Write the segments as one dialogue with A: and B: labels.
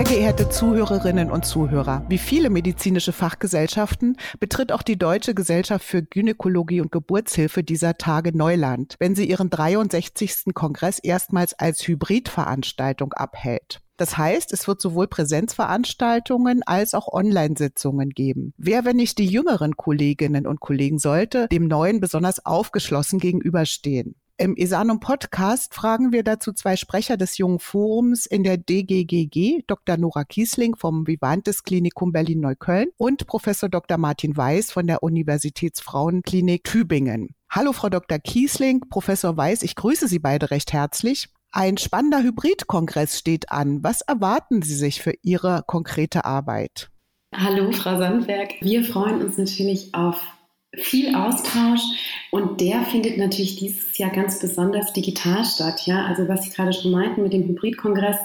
A: Sehr geehrte Zuhörerinnen und Zuhörer, wie viele medizinische Fachgesellschaften betritt auch die Deutsche Gesellschaft für Gynäkologie und Geburtshilfe dieser Tage Neuland, wenn sie ihren 63. Kongress erstmals als Hybridveranstaltung abhält. Das heißt, es wird sowohl Präsenzveranstaltungen als auch Online-Sitzungen geben. Wer, wenn nicht die jüngeren Kolleginnen und Kollegen, sollte dem Neuen besonders aufgeschlossen gegenüberstehen? Im Esanum Podcast fragen wir dazu zwei Sprecher des Jungen Forums in der DGGG, Dr. Nora Kiesling vom Vivantes Klinikum Berlin-Neukölln und Professor Dr. Martin Weiß von der Universitätsfrauenklinik Tübingen. Hallo, Frau Dr. Kiesling, Professor Weiß, ich grüße Sie beide recht herzlich. Ein spannender Hybridkongress steht an. Was erwarten Sie sich für Ihre konkrete Arbeit?
B: Hallo, Frau Sandberg. Wir freuen uns natürlich auf viel Austausch und der findet natürlich dieses Jahr ganz besonders digital statt. Ja, also was Sie gerade schon meinten mit dem Hybridkongress,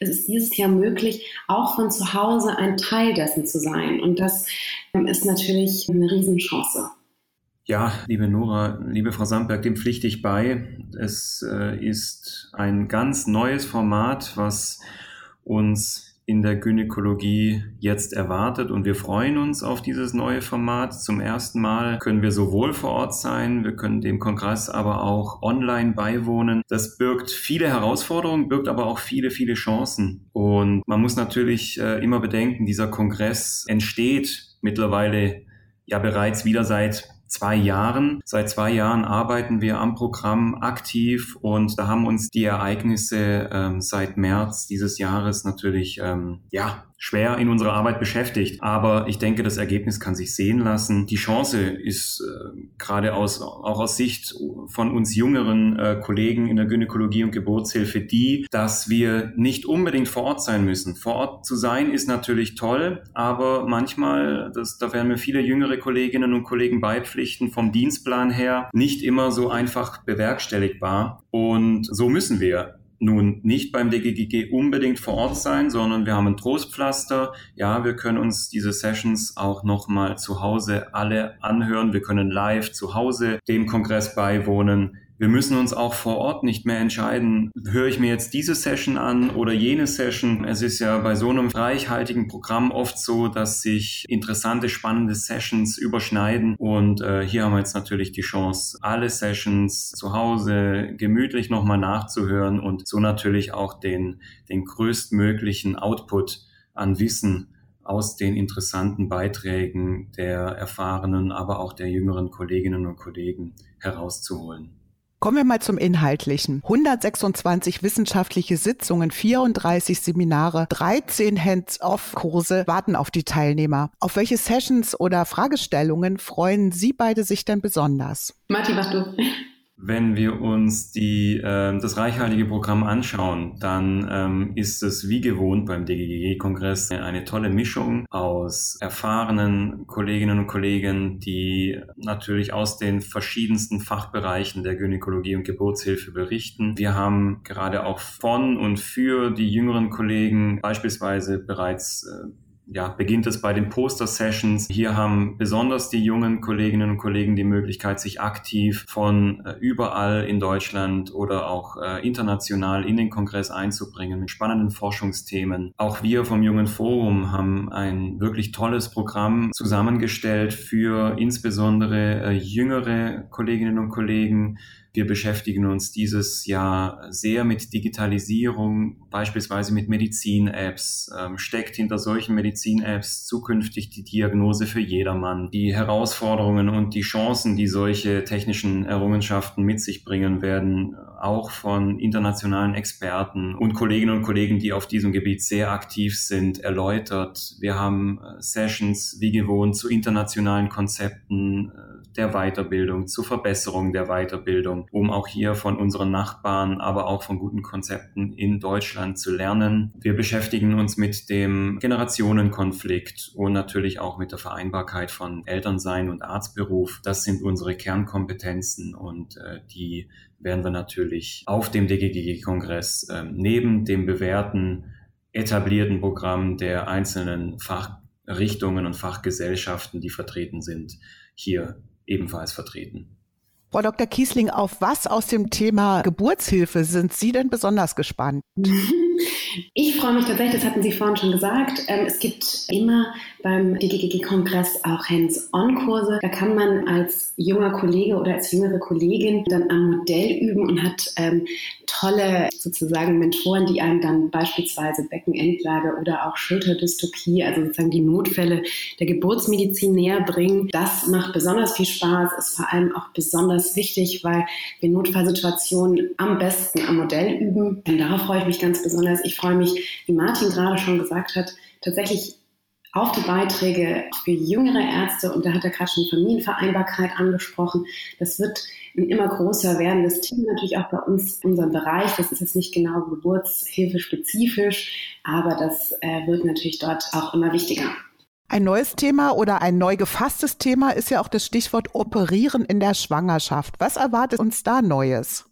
B: es ist dieses Jahr möglich, auch von zu Hause ein Teil dessen zu sein und das ähm, ist natürlich eine Riesenchance.
C: Ja, liebe Nora, liebe Frau Sandberg, dem pflichte ich bei. Es äh, ist ein ganz neues Format, was uns in der Gynäkologie jetzt erwartet und wir freuen uns auf dieses neue Format. Zum ersten Mal können wir sowohl vor Ort sein, wir können dem Kongress aber auch online beiwohnen. Das birgt viele Herausforderungen, birgt aber auch viele, viele Chancen. Und man muss natürlich äh, immer bedenken, dieser Kongress entsteht mittlerweile ja bereits wieder seit zwei Jahren. Seit zwei Jahren arbeiten wir am Programm aktiv und da haben uns die Ereignisse ähm, seit März dieses Jahres natürlich ähm, ja schwer in unserer Arbeit beschäftigt. Aber ich denke, das Ergebnis kann sich sehen lassen. Die Chance ist äh, gerade aus, auch aus Sicht von uns jüngeren äh, Kollegen in der Gynäkologie und Geburtshilfe die, dass wir nicht unbedingt vor Ort sein müssen. Vor Ort zu sein ist natürlich toll, aber manchmal, das, da werden mir viele jüngere Kolleginnen und Kollegen beipflichten, vom Dienstplan her nicht immer so einfach bewerkstelligbar. Und so müssen wir nun nicht beim DGGG unbedingt vor Ort sein, sondern wir haben ein Trostpflaster. Ja, wir können uns diese Sessions auch nochmal zu Hause alle anhören. Wir können live zu Hause dem Kongress beiwohnen. Wir müssen uns auch vor Ort nicht mehr entscheiden, höre ich mir jetzt diese Session an oder jene Session. Es ist ja bei so einem reichhaltigen Programm oft so, dass sich interessante, spannende Sessions überschneiden. Und äh, hier haben wir jetzt natürlich die Chance, alle Sessions zu Hause gemütlich nochmal nachzuhören und so natürlich auch den, den größtmöglichen Output an Wissen aus den interessanten Beiträgen der erfahrenen, aber auch der jüngeren Kolleginnen und Kollegen herauszuholen.
A: Kommen wir mal zum Inhaltlichen. 126 wissenschaftliche Sitzungen, 34 Seminare, 13 Hands-off-Kurse warten auf die Teilnehmer. Auf welche Sessions oder Fragestellungen freuen Sie beide sich denn besonders?
B: Martin, mach du.
C: Wenn wir uns die, äh, das reichhaltige Programm anschauen, dann ähm, ist es wie gewohnt beim DGGG-Kongress eine tolle Mischung aus erfahrenen Kolleginnen und Kollegen, die natürlich aus den verschiedensten Fachbereichen der Gynäkologie und Geburtshilfe berichten. Wir haben gerade auch von und für die jüngeren Kollegen beispielsweise bereits äh, ja, beginnt es bei den Poster-Sessions. Hier haben besonders die jungen Kolleginnen und Kollegen die Möglichkeit, sich aktiv von äh, überall in Deutschland oder auch äh, international in den Kongress einzubringen mit spannenden Forschungsthemen. Auch wir vom Jungen Forum haben ein wirklich tolles Programm zusammengestellt für insbesondere äh, jüngere Kolleginnen und Kollegen, wir beschäftigen uns dieses Jahr sehr mit Digitalisierung, beispielsweise mit Medizin-Apps. Ähm, steckt hinter solchen Medizin-Apps zukünftig die Diagnose für jedermann? Die Herausforderungen und die Chancen, die solche technischen Errungenschaften mit sich bringen, werden auch von internationalen Experten und Kolleginnen und Kollegen, die auf diesem Gebiet sehr aktiv sind, erläutert. Wir haben äh, Sessions wie gewohnt zu internationalen Konzepten äh, der Weiterbildung, zur Verbesserung der Weiterbildung um auch hier von unseren Nachbarn, aber auch von guten Konzepten in Deutschland zu lernen. Wir beschäftigen uns mit dem Generationenkonflikt und natürlich auch mit der Vereinbarkeit von Elternsein und Arztberuf. Das sind unsere Kernkompetenzen und äh, die werden wir natürlich auf dem DGGG-Kongress äh, neben dem bewährten etablierten Programm der einzelnen Fachrichtungen und Fachgesellschaften, die vertreten sind, hier ebenfalls vertreten.
A: Frau Dr. Kiesling, auf was aus dem Thema Geburtshilfe sind Sie denn besonders gespannt?
B: Ich freue mich tatsächlich, das hatten Sie vorhin schon gesagt. Ähm, es gibt immer beim DGGG-Kongress auch Hands-on-Kurse. Da kann man als junger Kollege oder als jüngere Kollegin dann am Modell üben und hat ähm, tolle sozusagen Mentoren, die einem dann beispielsweise Beckenendlage oder auch Schulterdystokie, also sozusagen die Notfälle der Geburtsmedizin näher bringen. Das macht besonders viel Spaß, ist vor allem auch besonders wichtig, weil wir Notfallsituationen am besten am Modell üben. Und darauf freue ich mich ganz besonders. Ich freue mich, wie Martin gerade schon gesagt hat, tatsächlich auf die Beiträge für jüngere Ärzte. Und da hat er gerade schon Familienvereinbarkeit angesprochen. Das wird ein immer größer werdendes Thema, natürlich auch bei uns in unserem Bereich. Das ist jetzt nicht genau Geburtshilfe spezifisch, aber das äh, wird natürlich dort auch immer wichtiger.
A: Ein neues Thema oder ein neu gefasstes Thema ist ja auch das Stichwort Operieren in der Schwangerschaft. Was erwartet uns da Neues?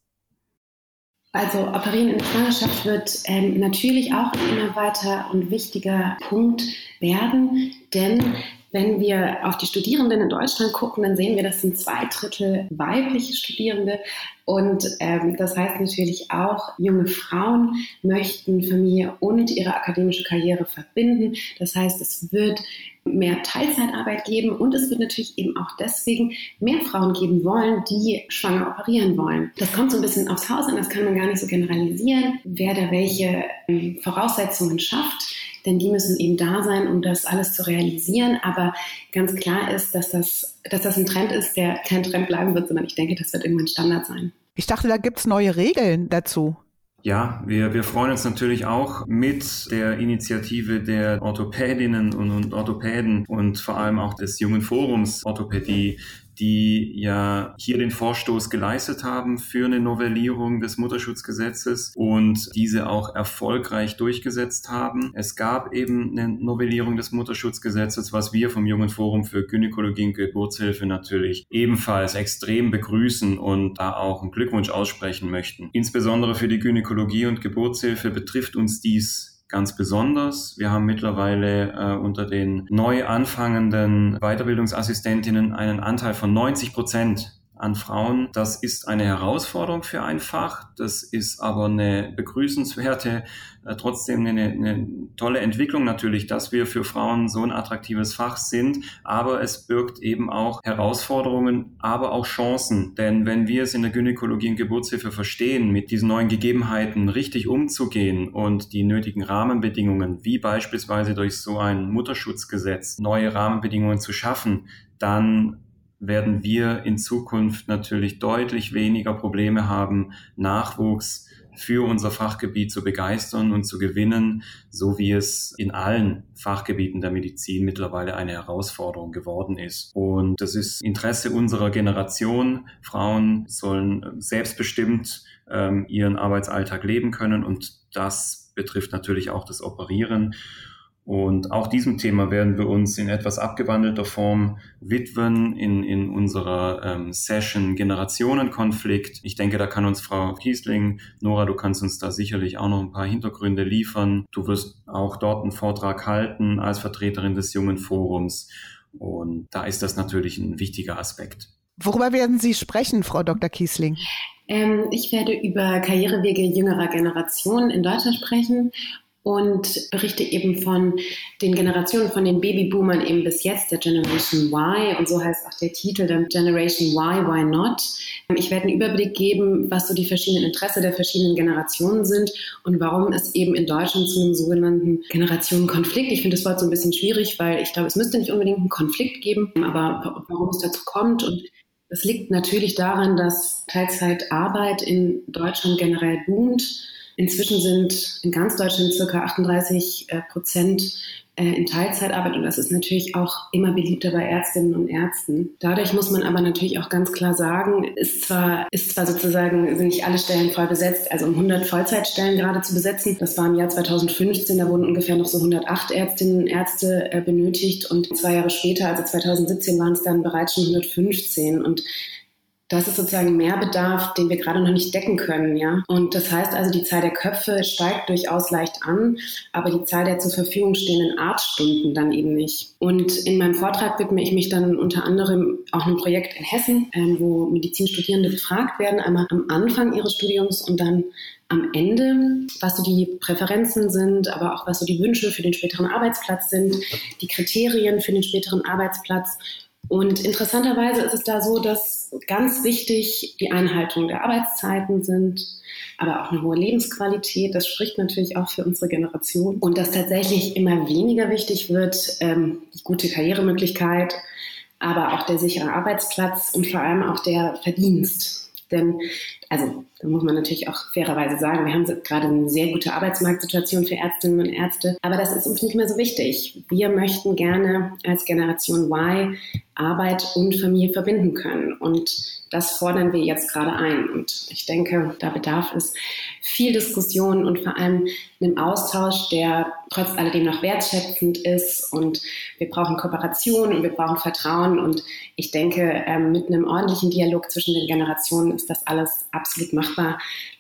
B: Also Operieren in der Schwangerschaft wird ähm, natürlich auch ein immer weiter und wichtiger Punkt werden, denn wenn wir auf die Studierenden in Deutschland gucken, dann sehen wir, das sind zwei Drittel weibliche Studierende. Und ähm, das heißt natürlich auch, junge Frauen möchten Familie und ihre akademische Karriere verbinden. Das heißt, es wird mehr Teilzeitarbeit geben und es wird natürlich eben auch deswegen mehr Frauen geben wollen, die schwanger operieren wollen. Das kommt so ein bisschen aufs Haus an, das kann man gar nicht so generalisieren, wer da welche ähm, Voraussetzungen schafft denn die müssen eben da sein, um das alles zu realisieren. Aber ganz klar ist, dass das, dass das ein Trend ist, der kein Trend bleiben wird, sondern ich denke, das wird irgendwann Standard sein.
A: Ich dachte, da gibt es neue Regeln dazu.
C: Ja, wir, wir freuen uns natürlich auch mit der Initiative der Orthopädinnen und, und Orthopäden und vor allem auch des jungen Forums Orthopädie die ja hier den Vorstoß geleistet haben für eine Novellierung des Mutterschutzgesetzes und diese auch erfolgreich durchgesetzt haben. Es gab eben eine Novellierung des Mutterschutzgesetzes, was wir vom Jungen Forum für Gynäkologie und Geburtshilfe natürlich ebenfalls extrem begrüßen und da auch einen Glückwunsch aussprechen möchten. Insbesondere für die Gynäkologie und Geburtshilfe betrifft uns dies ganz besonders. Wir haben mittlerweile äh, unter den neu anfangenden Weiterbildungsassistentinnen einen Anteil von 90 Prozent an Frauen. Das ist eine Herausforderung für ein Fach. Das ist aber eine begrüßenswerte, äh, trotzdem eine, eine, tolle Entwicklung natürlich, dass wir für Frauen so ein attraktives Fach sind. Aber es birgt eben auch Herausforderungen, aber auch Chancen. Denn wenn wir es in der Gynäkologie und Geburtshilfe verstehen, mit diesen neuen Gegebenheiten richtig umzugehen und die nötigen Rahmenbedingungen, wie beispielsweise durch so ein Mutterschutzgesetz, neue Rahmenbedingungen zu schaffen, dann werden wir in Zukunft natürlich deutlich weniger Probleme haben, Nachwuchs für unser Fachgebiet zu begeistern und zu gewinnen, so wie es in allen Fachgebieten der Medizin mittlerweile eine Herausforderung geworden ist. Und das ist Interesse unserer Generation. Frauen sollen selbstbestimmt ähm, ihren Arbeitsalltag leben können und das betrifft natürlich auch das Operieren. Und auch diesem Thema werden wir uns in etwas abgewandelter Form widmen in, in unserer ähm, Session Generationenkonflikt. Ich denke, da kann uns Frau Kiesling, Nora, du kannst uns da sicherlich auch noch ein paar Hintergründe liefern. Du wirst auch dort einen Vortrag halten als Vertreterin des Jungen Forums. Und da ist das natürlich ein wichtiger Aspekt.
A: Worüber werden Sie sprechen, Frau Dr. Kiesling?
B: Ähm, ich werde über Karrierewege jüngerer Generationen in Deutschland sprechen und berichte eben von den Generationen, von den Babyboomern eben bis jetzt, der Generation Y. Und so heißt auch der Titel dann Generation Y, Why Not? Ich werde einen Überblick geben, was so die verschiedenen Interesse der verschiedenen Generationen sind und warum es eben in Deutschland zu einem sogenannten Generationenkonflikt, ich finde das Wort so ein bisschen schwierig, weil ich glaube, es müsste nicht unbedingt einen Konflikt geben, aber warum es dazu kommt und es liegt natürlich daran, dass Teilzeitarbeit in Deutschland generell boomt Inzwischen sind in ganz Deutschland circa 38 äh, Prozent äh, in Teilzeitarbeit und das ist natürlich auch immer beliebter bei Ärztinnen und Ärzten. Dadurch muss man aber natürlich auch ganz klar sagen, ist zwar, ist zwar sozusagen, sind nicht alle Stellen voll besetzt, also um 100 Vollzeitstellen gerade zu besetzen. Das war im Jahr 2015, da wurden ungefähr noch so 108 Ärztinnen und Ärzte äh, benötigt und zwei Jahre später, also 2017, waren es dann bereits schon 115 und das ist sozusagen mehr Bedarf, den wir gerade noch nicht decken können, ja. Und das heißt also, die Zahl der Köpfe steigt durchaus leicht an, aber die Zahl der zur Verfügung stehenden Arztstunden dann eben nicht. Und in meinem Vortrag widme ich mich dann unter anderem auch einem Projekt in Hessen, ähm, wo Medizinstudierende befragt werden, einmal am Anfang ihres Studiums und dann am Ende, was so die Präferenzen sind, aber auch was so die Wünsche für den späteren Arbeitsplatz sind, die Kriterien für den späteren Arbeitsplatz und interessanterweise ist es da so, dass ganz wichtig die Einhaltung der Arbeitszeiten sind, aber auch eine hohe Lebensqualität. Das spricht natürlich auch für unsere Generation. Und dass tatsächlich immer weniger wichtig wird, ähm, die gute Karrieremöglichkeit, aber auch der sichere Arbeitsplatz und vor allem auch der Verdienst. Denn, also, da muss man natürlich auch fairerweise sagen, wir haben gerade eine sehr gute Arbeitsmarktsituation für Ärztinnen und Ärzte, aber das ist uns nicht mehr so wichtig. Wir möchten gerne als Generation Y Arbeit und Familie verbinden können. Und das fordern wir jetzt gerade ein. Und ich denke, da bedarf es viel Diskussion und vor allem einem Austausch, der trotz alledem noch wertschätzend ist. Und wir brauchen Kooperation und wir brauchen Vertrauen. Und ich denke, ähm, mit einem ordentlichen Dialog zwischen den Generationen ist das alles absolut machbar.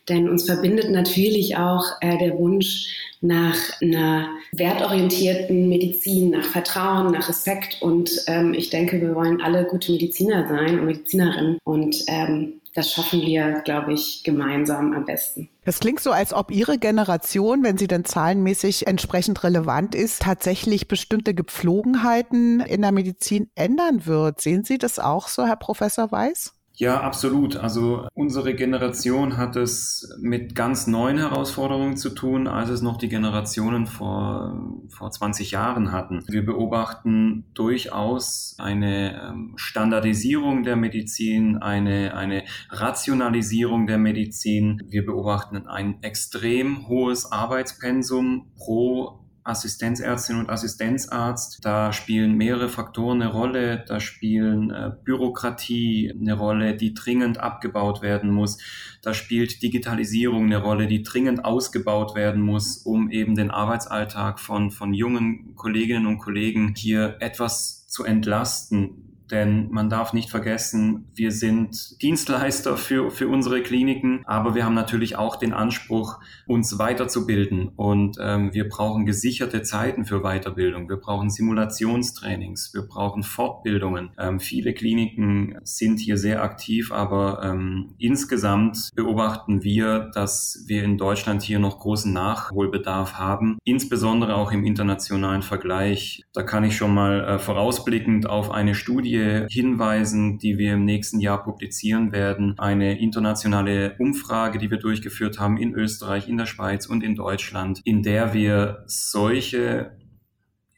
B: Denn uns verbindet natürlich auch äh, der Wunsch nach einer wertorientierten Medizin, nach Vertrauen, nach Respekt. Und ähm, ich denke, wir wollen alle gute Mediziner sein und Medizinerinnen. Und ähm, das schaffen wir, glaube ich, gemeinsam am besten.
A: Das klingt so, als ob Ihre Generation, wenn sie dann zahlenmäßig entsprechend relevant ist, tatsächlich bestimmte Gepflogenheiten in der Medizin ändern wird. Sehen Sie das auch so, Herr Professor Weiß?
C: Ja, absolut. Also unsere Generation hat es mit ganz neuen Herausforderungen zu tun, als es noch die Generationen vor, vor 20 Jahren hatten. Wir beobachten durchaus eine ähm, Standardisierung der Medizin, eine, eine Rationalisierung der Medizin. Wir beobachten ein extrem hohes Arbeitspensum pro Assistenzärztin und Assistenzarzt. Da spielen mehrere Faktoren eine Rolle. Da spielen äh, Bürokratie eine Rolle, die dringend abgebaut werden muss. Da spielt Digitalisierung eine Rolle, die dringend ausgebaut werden muss, um eben den Arbeitsalltag von, von jungen Kolleginnen und Kollegen hier etwas zu entlasten denn man darf nicht vergessen, wir sind Dienstleister für, für unsere Kliniken, aber wir haben natürlich auch den Anspruch, uns weiterzubilden. Und ähm, wir brauchen gesicherte Zeiten für Weiterbildung. Wir brauchen Simulationstrainings. Wir brauchen Fortbildungen. Ähm, viele Kliniken sind hier sehr aktiv, aber ähm, insgesamt beobachten wir, dass wir in Deutschland hier noch großen Nachholbedarf haben, insbesondere auch im internationalen Vergleich. Da kann ich schon mal äh, vorausblickend auf eine Studie hinweisen, die wir im nächsten Jahr publizieren werden. Eine internationale Umfrage, die wir durchgeführt haben in Österreich, in der Schweiz und in Deutschland, in der wir solche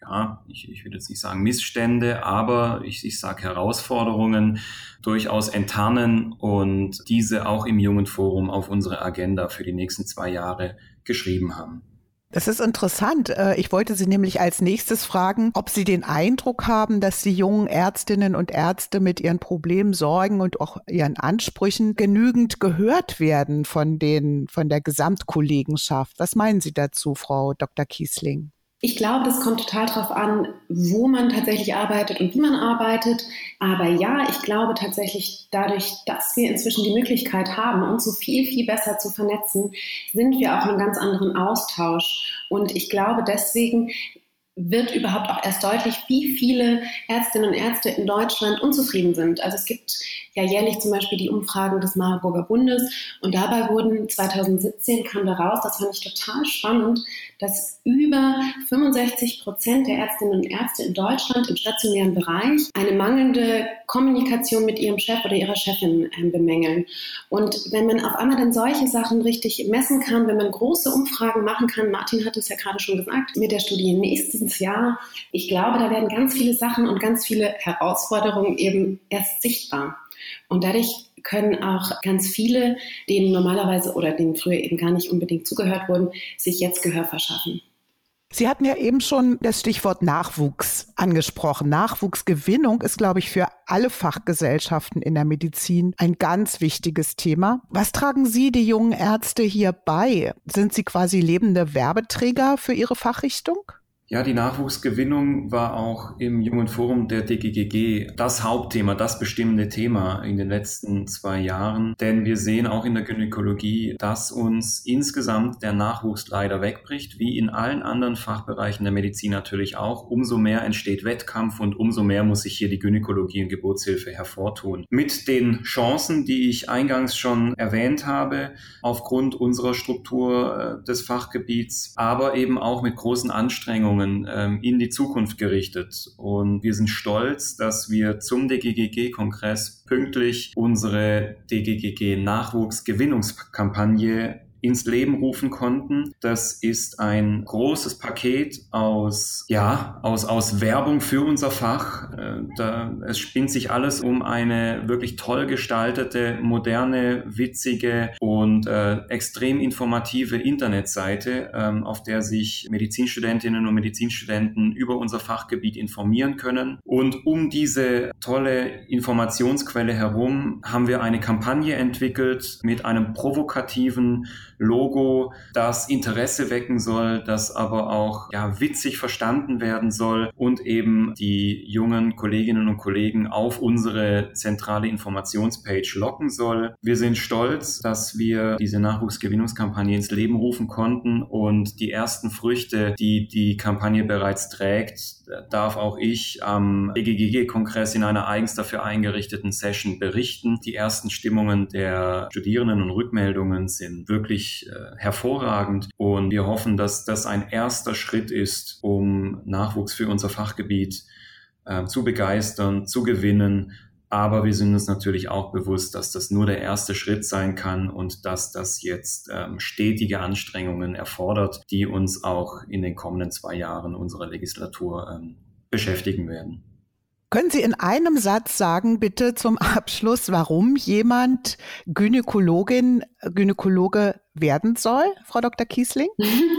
C: ja, ich, ich würde jetzt nicht sagen Missstände, aber ich, ich sage Herausforderungen durchaus enttarnen und diese auch im Jungen Forum auf unsere Agenda für die nächsten zwei Jahre geschrieben haben.
A: Das ist interessant. Äh, ich wollte Sie nämlich als nächstes fragen, ob Sie den Eindruck haben, dass die jungen Ärztinnen und Ärzte mit ihren Problemen, Sorgen und auch ihren Ansprüchen genügend gehört werden von den, von der Gesamtkollegenschaft. Was meinen Sie dazu, Frau Dr. Kiesling?
B: Ich glaube, das kommt total darauf an, wo man tatsächlich arbeitet und wie man arbeitet. Aber ja, ich glaube tatsächlich, dadurch, dass wir inzwischen die Möglichkeit haben, uns so viel, viel besser zu vernetzen, sind wir auch in einem ganz anderen Austausch. Und ich glaube, deswegen wird überhaupt auch erst deutlich, wie viele Ärztinnen und Ärzte in Deutschland unzufrieden sind. Also es gibt ja jährlich zum Beispiel die Umfragen des Marburger Bundes und dabei wurden 2017 kam da raus, das fand ich total spannend, dass über 65 Prozent der Ärztinnen und Ärzte in Deutschland im stationären Bereich eine mangelnde Kommunikation mit ihrem Chef oder ihrer Chefin äh, bemängeln. Und wenn man auf einmal dann solche Sachen richtig messen kann, wenn man große Umfragen machen kann, Martin hat es ja gerade schon gesagt, mit der Studie nächstes Jahr, ich glaube, da werden ganz viele Sachen und ganz viele Herausforderungen eben erst sichtbar. Und dadurch können auch ganz viele, denen normalerweise oder denen früher eben gar nicht unbedingt zugehört wurden, sich jetzt Gehör verschaffen.
A: Sie hatten ja eben schon das Stichwort Nachwuchs angesprochen. Nachwuchsgewinnung ist, glaube ich, für alle Fachgesellschaften in der Medizin ein ganz wichtiges Thema. Was tragen Sie, die jungen Ärzte, hier bei? Sind Sie quasi lebende Werbeträger für Ihre Fachrichtung?
C: Ja, die Nachwuchsgewinnung war auch im Jungen Forum der DGGG das Hauptthema, das bestimmende Thema in den letzten zwei Jahren. Denn wir sehen auch in der Gynäkologie, dass uns insgesamt der Nachwuchs leider wegbricht, wie in allen anderen Fachbereichen der Medizin natürlich auch. Umso mehr entsteht Wettkampf und umso mehr muss sich hier die Gynäkologie und Geburtshilfe hervortun. Mit den Chancen, die ich eingangs schon erwähnt habe, aufgrund unserer Struktur äh, des Fachgebiets, aber eben auch mit großen Anstrengungen Anstrengungen ähm, in die Zukunft gerichtet. Und wir sind stolz, dass wir zum DGGG-Kongress pünktlich unsere DGGG-Nachwuchsgewinnungskampagne ins Leben rufen konnten. Das ist ein großes Paket aus, ja, aus, aus Werbung für unser Fach. Äh, da, es spinnt sich alles um eine wirklich toll gestaltete, moderne, witzige und äh, extrem informative Internetseite, ähm, auf der sich Medizinstudentinnen und Medizinstudenten über unser Fachgebiet informieren können. Und um diese tolle Informationsquelle herum haben wir eine Kampagne entwickelt mit einem provokativen Logo, das Interesse wecken soll, das aber auch ja, witzig verstanden werden soll und eben die jungen Kolleginnen und Kollegen auf unsere zentrale Informationspage locken soll. Wir sind stolz, dass wir diese Nachwuchsgewinnungskampagne ins Leben rufen konnten und die ersten Früchte, die die Kampagne bereits trägt, darf auch ich am EGGG-Kongress in einer eigens dafür eingerichteten Session berichten. Die ersten Stimmungen der Studierenden und Rückmeldungen sind wirklich äh, hervorragend und wir hoffen, dass das ein erster Schritt ist, um Nachwuchs für unser Fachgebiet äh, zu begeistern, zu gewinnen aber wir sind uns natürlich auch bewusst, dass das nur der erste Schritt sein kann und dass das jetzt ähm, stetige Anstrengungen erfordert, die uns auch in den kommenden zwei Jahren unserer Legislatur ähm, beschäftigen werden.
A: Können Sie in einem Satz sagen, bitte zum Abschluss, warum jemand Gynäkologin, Gynäkologe werden soll, Frau Dr. Kiesling?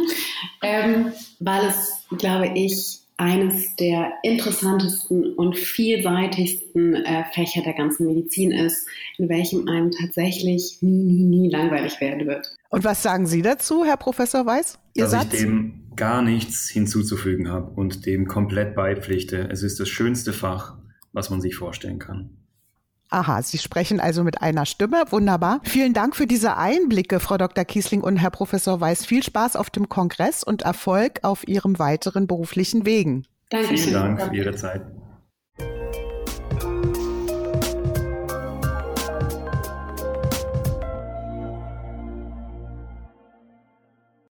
B: ähm, weil es, glaube ich, eines der interessantesten und vielseitigsten äh, Fächer der ganzen Medizin ist, in welchem einem tatsächlich nie, nie, nie langweilig werden wird.
A: Und was sagen Sie dazu, Herr Professor Weiß?
C: Ihr Dass Satz? ich dem gar nichts hinzuzufügen habe und dem komplett beipflichte. Es ist das schönste Fach, was man sich vorstellen kann.
A: Aha, Sie sprechen also mit einer Stimme. Wunderbar. Vielen Dank für diese Einblicke, Frau Dr. Kiesling und Herr Professor Weiß. Viel Spaß auf dem Kongress und Erfolg auf Ihrem weiteren beruflichen Wegen.
C: Danke. Vielen Dank für Ihre Zeit.